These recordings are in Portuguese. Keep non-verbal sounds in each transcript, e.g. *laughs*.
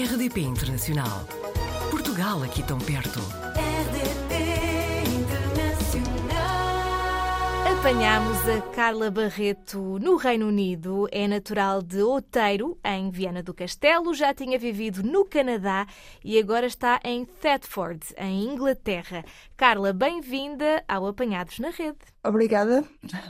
RDP Internacional. Portugal aqui tão perto. RDP Internacional. Apanhámos a Carla Barreto no Reino Unido. É natural de Outeiro, em Viana do Castelo. Já tinha vivido no Canadá e agora está em Thetford, em Inglaterra. Carla, bem-vinda ao Apanhados na Rede. Obrigada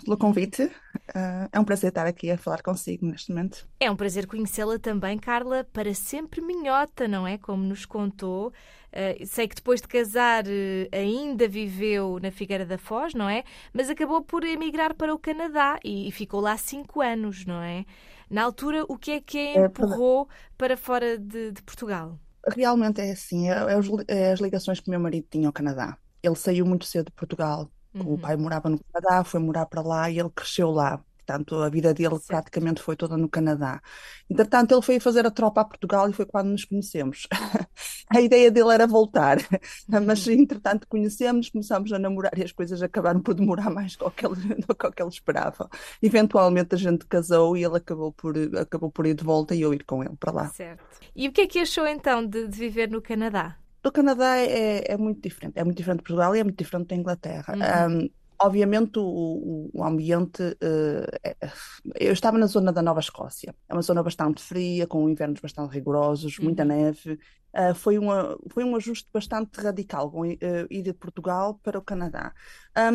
pelo convite. Uh, é um prazer estar aqui a falar consigo neste momento. É um prazer conhecê-la também, Carla, para sempre minhota, não é? Como nos contou. Uh, sei que depois de casar uh, ainda viveu na Figueira da Foz, não é? Mas acabou por emigrar para o Canadá e, e ficou lá cinco anos, não é? Na altura, o que é que a É, empurrou para fora de, de Portugal? Realmente é assim, é, é os é as ligações que o meu marido tinha ao Canadá. Ele saiu muito cedo de Portugal. O pai morava no Canadá, foi morar para lá e ele cresceu lá. Portanto, a vida dele praticamente foi toda no Canadá. Entretanto, ele foi fazer a tropa a Portugal e foi quando nos conhecemos. *laughs* A ideia dele era voltar, *laughs* mas entretanto conhecemos, começámos a namorar e as coisas acabaram por demorar mais do que ele, do que ele esperava. Eventualmente a gente casou e ele acabou por, acabou por ir de volta e eu ir com ele para lá. Certo. E o que é que achou então de, de viver no Canadá? Do Canadá é, é muito diferente. É muito diferente de Portugal e é muito diferente da Inglaterra. Uhum. Um, obviamente, o, o- ambiente. é- eu estava na zona da Nova Escócia. É uma zona bastante fria, com invernos bastante rigorosos, muita Uhum. neve. Ah, foi, uma, foi um ajuste bastante radical com, eh, ir de Portugal para o Canadá.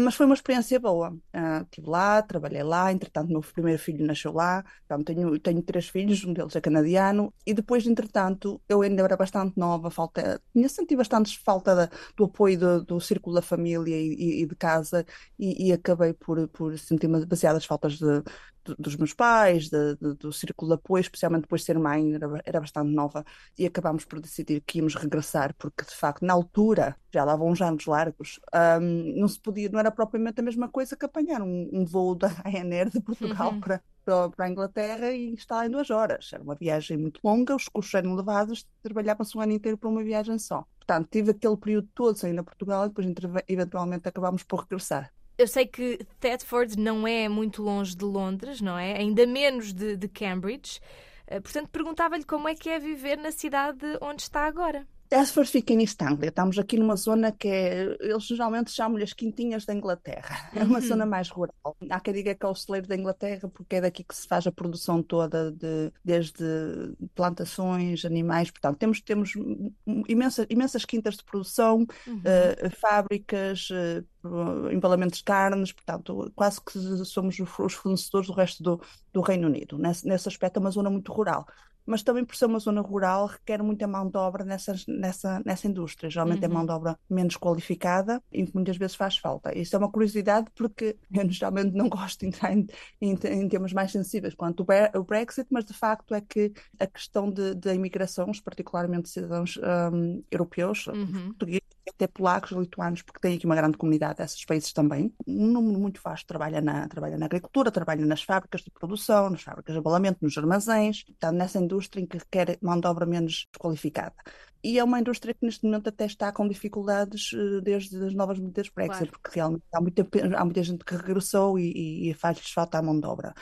Mas foi uma experiência boa. Ah, estive lá, trabalhei lá, entretanto, meu primeiro filho nasceu lá. Então, tenho, tenho três filhos, um deles é canadiano. E depois, entretanto, eu ainda era bastante nova, falta, tinha sentido bastante falta da- do apoio do, do círculo da família e- e de casa, e, e acabei por, por sentir uma- demasiadas faltas de, de- dos meus pais, de- do círculo de apoio, especialmente depois de ser mãe, era, era bastante nova, e acabámos por decidir que íamos regressar, porque de facto, na altura, já lá vão uns anos largos, ahm, não se podia, não era propriamente a mesma coisa que apanhar um, um voo da *laughs* Ryanair de Portugal Uhum. para, para, a Inglaterra e estar lá em duas horas. Era uma viagem muito longa, os custos eram elevados, trabalhava-se um ano inteiro para uma viagem só. Portanto, tive aquele período todo ir a Portugal e depois eventualmente acabámos por regressar. Eu sei que Thetford não é muito longe de Londres, não é? Ainda menos de, de Cambridge. Eh, Portanto, perguntava-lhe como é que é viver na cidade onde está agora. Telford fica em East Anglia. Estamos aqui numa zona que é, eles geralmente chamam-lhe as quintinhas da Inglaterra. É uma Uhum. zona mais rural. Há quem diga que é o celeiro da Inglaterra porque é daqui que se faz a produção toda, de, desde plantações, animais. Portanto, temos, temos imensas, imensas quintas de produção, Uhum. eh, fábricas, eh, empalamentos de carnes, portanto, quase que somos os fornecedores do resto do, do Reino Unido. Nesse, nesse aspecto, é uma zona muito rural. Mas também por ser uma zona rural, requer muita mão de obra nessas, nessa, nessa indústria. Geralmente é Uhum. mão de obra menos qualificada e que muitas vezes faz falta. Isso é uma curiosidade porque eu geralmente não gosto de entrar em, em, em temas mais sensíveis quanto o Bre- o Brexit, mas de facto é que a questão de- da imigração, particularmente cidadãos hum, europeus, Uhum. portugueses, até polacos, lituanos, porque tem aqui uma grande comunidade desses países também. Um número muito vasto trabalha na, trabalha na agricultura, trabalha nas fábricas de produção, nas fábricas de abalamento, nos armazéns, está nessa indústria em que requer mão de obra menos qualificada. E é uma indústria que neste momento até está com dificuldades eh, desde as novas medidas Brexit, Claro. porque realmente há muita, há muita gente que regressou e, e faz-lhes falta a mão de obra.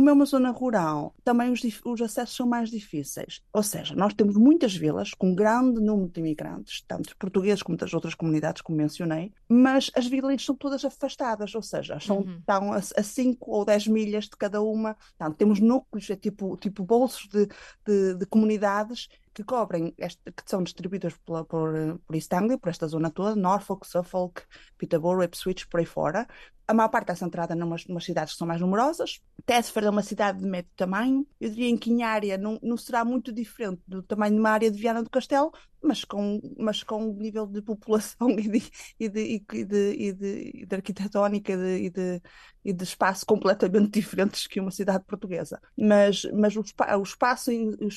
Como é uma zona rural, também os, os acessos são mais difíceis. Ou seja, nós temos muitas vilas com um grande número de imigrantes, tanto portugueses como das outras comunidades, como mencionei, mas as vilas são todas afastadas, ou seja, são, Uhum. estão a 5 ou 10 milhas de cada uma. Portanto, temos núcleos, é tipo, tipo bolsos de, de, de comunidades que cobrem, este, que são distribuídas por, eh, por East Anglia, por esta zona toda, Norfolk, Suffolk, Peterborough, Ipswich, por aí fora. A maior parte está centrada numas, numas cidades que são mais numerosas. Tesford é uma cidade de médio tamanho. Eu diria que em área não, não será muito diferente do tamanho de uma área de Viana do Castelo, mas com, mas com um nível de população *laughs* e de, e de, e de, e de, de arquitetónica e de, e, de, espaço completamente *laughs* diferentes que uma cidade portuguesa. Mas, mas o, o espaço,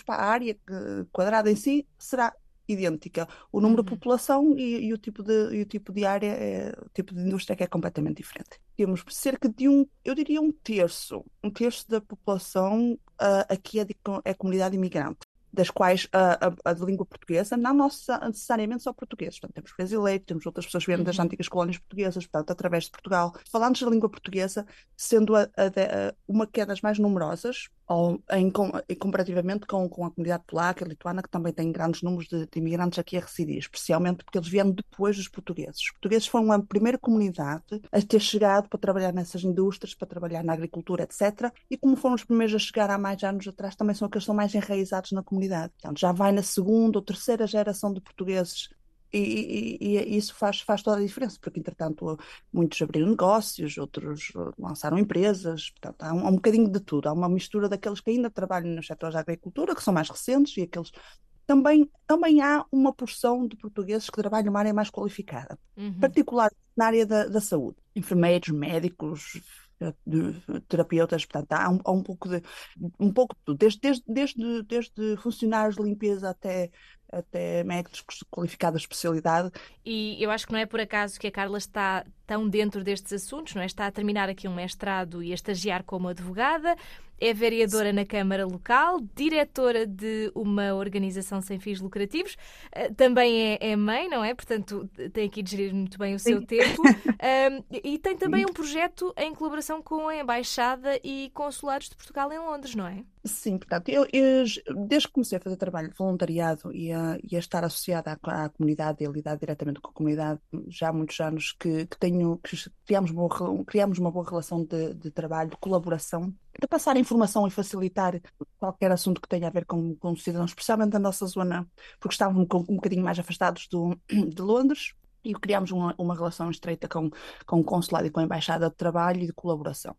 a área eh, quadrada em si será idêntica. O número de Uhum. população e, e o tipo de, o tipo de área, é, o tipo de indústria que é completamente diferente. Temos cerca de um, eu diria um terço, um terço da população ah, aqui é, de, é comunidade imigrante. das quais a, a, a, de língua portuguesa, não necessariamente só portugueses. Portanto, temos brasileiros, temos outras pessoas que vêm das uhum. antigas colónias portuguesas, portanto, através de Portugal. Falando da língua portuguesa, sendo a, uma das mais numerosas, ou em, em, comparativamente com, com a comunidade polaca e lituana, que também tem grandes números de, de, imigrantes aqui a residir, especialmente porque eles vieram depois dos portugueses. Os portugueses foram a primeira comunidade a ter chegado para trabalhar nessas indústrias, para trabalhar na agricultura, etc. E como foram os primeiros a chegar há mais anos atrás, também são aqueles que estão mais enraizados na comunidade. Portanto, já vai na segunda ou terceira geração de portugueses e, e, e, isso faz, faz toda a diferença, porque entretanto muitos abriram negócios, outros lançaram empresas, portanto há um, há um bocadinho de tudo, há uma mistura daqueles que ainda trabalham nos setores da agricultura, que são mais recentes, e aqueles. Também, também há uma porção de portugueses que trabalham numa área mais qualificada, uhum. particular na área da, da saúde, enfermeiros, médicos, de terapeutas, portanto, há um, há um pouco de um pouco de tudo, desde, desde, desde, desde funcionários de limpeza até até médicos qualificados de especialidade. E eu acho que não é por acaso que a Carla está tão dentro destes assuntos, não é? Está a terminar aqui um mestrado e a estagiar como advogada, é vereadora na Câmara Local, diretora de uma organização sem fins lucrativos, eh, também é, é mãe, não é? Portanto, tem aqui de gerir muito bem o seu Sim. tempo. *laughs* Um, e tem também um projeto em colaboração com a Embaixada e Consulados de Portugal em Londres, não é? Sim, portanto, eu, eu desde que comecei a fazer trabalho de voluntariado e a, e a estar associada à, à, comunidade e a lidar diretamente com a comunidade, já há muitos anos que, que tenho, que criamos, uma, criamos uma boa relação de, de trabalho, de colaboração de passar informação e facilitar qualquer assunto que tenha a ver com, com cidadãos, especialmente da nossa zona, porque estávamos um, um bocadinho mais afastados do, de Londres e criámos uma, uma relação estreita com, com o consulado e com a embaixada de trabalho e de colaboração.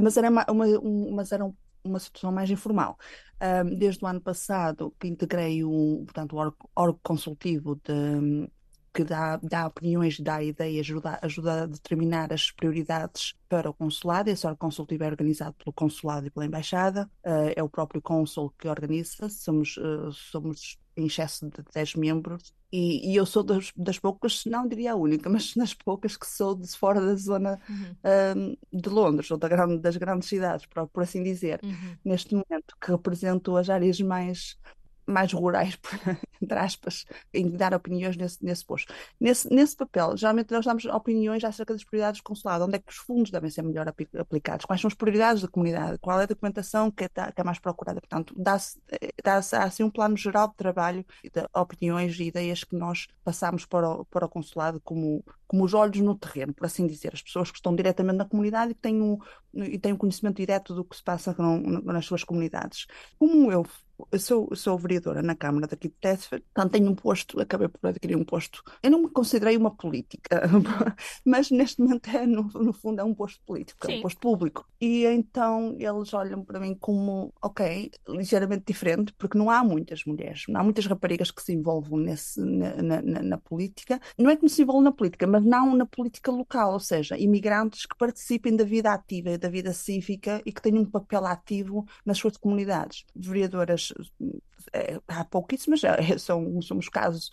Mas era uma, uma, um, mas era uma situação mais informal. Um, desde o ano passado que integrei um, portanto, o órgão consultivo de, que dá, dá opiniões, dá ideias, ajuda, ajuda a determinar as prioridades para o consulado. Esse órgão consultivo é organizado pelo consulado e pela embaixada, uh, é o próprio cônsul que organiza, somos, uh, somos em excesso de 10 membros e, e eu sou das, das, poucas, não diria a única, *laughs* mas das poucas que sou de fora da zona uhum. um, de Londres, ou da grande, das grandes cidades, por, por assim dizer, uhum. neste momento, que represento as áreas mais mais rurais, *laughs* entre aspas, em dar opiniões nesse, nesse posto. Nesse, nesse papel, geralmente nós damos opiniões acerca das prioridades do consulado, onde é que os fundos devem ser melhor aplicados, quais são as prioridades da comunidade, qual é a documentação que é, que é mais procurada. Portanto, dá-se dá assim um plano geral de trabalho, de opiniões e ideias que nós passamos para o, para o consulado como, como os olhos no terreno, por assim dizer, as pessoas que estão diretamente na comunidade e que têm um, e têm um conhecimento direto do que se passa nas suas comunidades. Como eu eu sou, sou vereadora na Câmara daqui de Tesfer, portanto tenho um posto, acabei por adquirir um posto. Eu não me considerei uma política, *laughs* mas neste momento é, no, no fundo, é um posto político, Sim. é um posto público. E então eles olham para mim como, ok, ligeiramente diferente, porque não há muitas mulheres, não há muitas raparigas que se envolvam nesse, na, na, na, na política. Não é que não se envolvam na política, mas não na política local, ou seja, imigrantes que participem da vida ativa e da vida cívica e que tenham um papel ativo nas suas comunidades. Vereadoras é, há pouquíssimas, é, são, somos casos,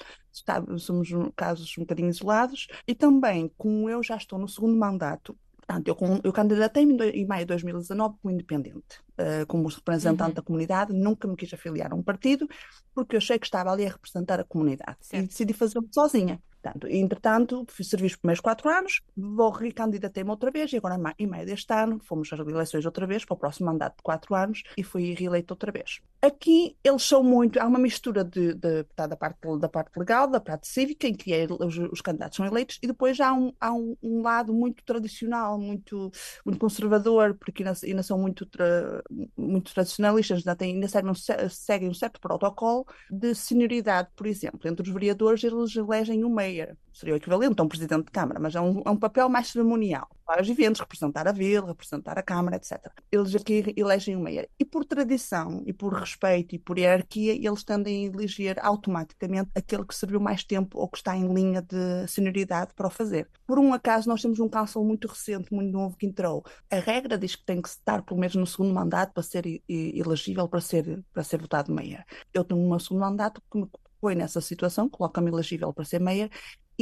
somos casos um bocadinho isolados, e também, como eu já estou no segundo mandato, portanto, eu, eu candidatei-me em maio de 2019 como independente, uh, como representante uhum. da comunidade, nunca me quis afiliar a um partido, porque eu achei que estava ali a representar a comunidade, certo. e decidi fazer sozinha. Portanto, entretanto, fiz serviço por primeiros quatro anos, vou recandidatei-me outra vez e agora, em maio deste ano, fomos às eleições outra vez para o próximo mandato de quatro anos e fui reeleito outra vez. Aqui eles são muito, há uma mistura de, de, de da, parte, da parte legal, da parte cívica, em que é, os, os, candidatos são eleitos, e depois há um, há um, um lado muito tradicional, muito, muito conservador, porque ainda, ainda são muito, tra, muito tradicionalistas, ainda, têm, ainda seguem, um, seguem um certo protocolo de senioridade, por exemplo. Entre os vereadores, eles elegem um mayor, seria o equivalente a um presidente de Câmara, mas é um, é um papel mais cerimonial para os eventos, representar a vila, representar a Câmara, etc. Eles aqui elegem um mayor. E por tradição, e por respeito, e por hierarquia, eles tendem a eleger automaticamente aquele que serviu mais tempo ou que está em linha de senioridade para o fazer. Por um acaso, nós temos um council muito recente, muito novo, que entrou. A regra diz que tem que estar pelo menos no segundo mandato para ser elegível para ser, para ser votado mayor. Eu tenho um segundo mandato que me põe nessa situação, coloca-me elegível para ser mayor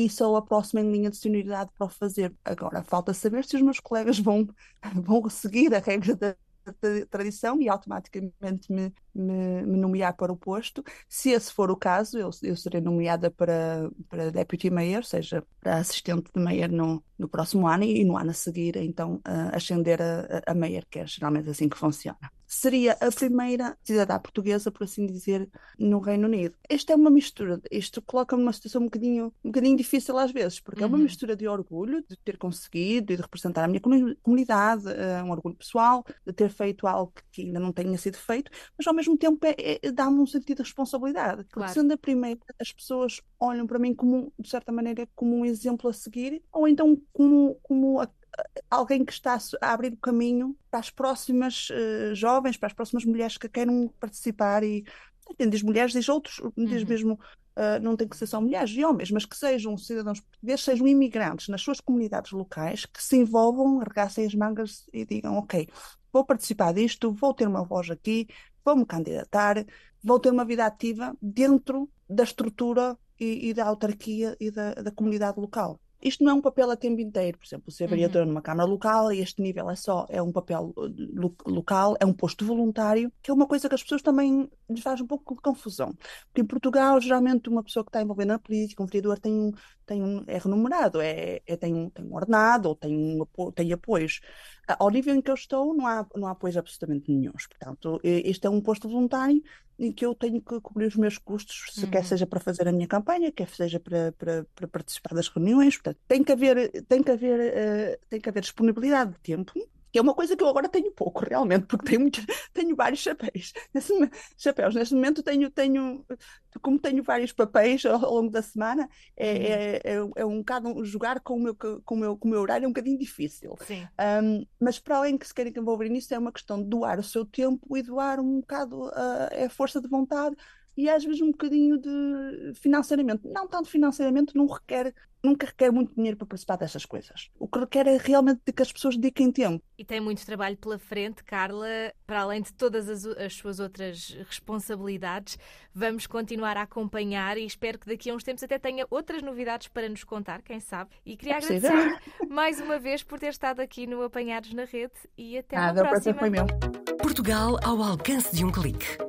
e sou a próxima em linha de senioridade para o fazer. Agora, falta saber se os meus colegas vão, *laughs* vão seguir a regra da tradição e automaticamente me, me, me, nomear para o posto. Se esse for o caso, eu, eu serei nomeada para, para Deputy Mayor, ou seja, para assistente de Mayor no, no próximo ano e, no ano a seguir, então, uh, ascender a, a Mayor, que é geralmente assim que funciona seria a primeira cidadã portuguesa, por assim dizer, no Reino Unido. Esta é uma mistura, isto coloca-me numa situação um bocadinho, um bocadinho difícil às vezes, porque uhum. é uma uhum. mistura de orgulho de ter conseguido e de representar a minha comunidade, uh, um orgulho pessoal, de ter feito algo que ainda não tenha sido feito, mas ao mesmo tempo é, é, dá-me um sentido de responsabilidade, porque claro. sendo a primeira, as pessoas olham para mim como, de certa maneira, como um exemplo a seguir, ou então como, como a alguém que está a abrir o caminho para as próximas uh, jovens, para as próximas mulheres que queiram participar e diz mulheres, diz outros, diz uhum. mesmo uh, não tem que ser só mulheres e homens, mas que sejam cidadãos portugueses, sejam imigrantes nas suas comunidades locais, que se envolvam, arregassem as mangas e digam, ok, vou participar disto, vou ter uma voz aqui, vou me candidatar, vou ter uma vida ativa dentro da estrutura e, e da autarquia e da, da comunidade local. Isto não é um papel a tempo inteiro, por exemplo, ser vereador uhum. numa Câmara local, e este nível é só, é um papel uh, lo local, é um posto voluntário, que é uma coisa que as pessoas também lhes faz um pouco de confusão. Porque em Portugal, geralmente, uma pessoa que está envolvida na política, um vereador, tem, tem um, é remunerado, é, é, tem, um, tem um ordenado ou tem, um, tem apoios. Ao nível em que eu estou, não há, não há apoios absolutamente nenhum. Portanto, este é um posto voluntário em que eu tenho que cobrir os meus custos, se uhum. quer seja para fazer a minha campanha, quer seja para, para, para participar das reuniões. Portanto, tem que haver, tem que haver, uh, tem que haver disponibilidade de tempo que é uma coisa que eu agora tenho pouco, realmente, porque tenho, muito, *laughs* tenho vários chapéus. Nesse, chapéus. Neste momento tenho, tenho, como tenho vários papéis ao, ao longo da semana, é, uhum. é, é, é, um bocado jogar com o meu, com o meu, com o meu horário é um bocadinho difícil. Um, mas para além que se querem envolver nisso, é uma questão de doar o seu tempo e doar um bocado a, a força de vontade e às vezes um bocadinho de financeiramente. Não tanto financeiramente, não requer, nunca requer muito dinheiro para participar dessas coisas. O que requer é realmente de que as pessoas dediquem tempo. E tem muito trabalho pela frente, Carla, para além de todas as, as suas outras responsabilidades. Vamos continuar a acompanhar e espero que daqui a uns tempos até tenha outras novidades para nos contar, quem sabe. E queria é agradecer mais uma vez por ter estado aqui no Apanhados na Rede e até ah, à próxima. Foi meu. Portugal ao alcance de um clique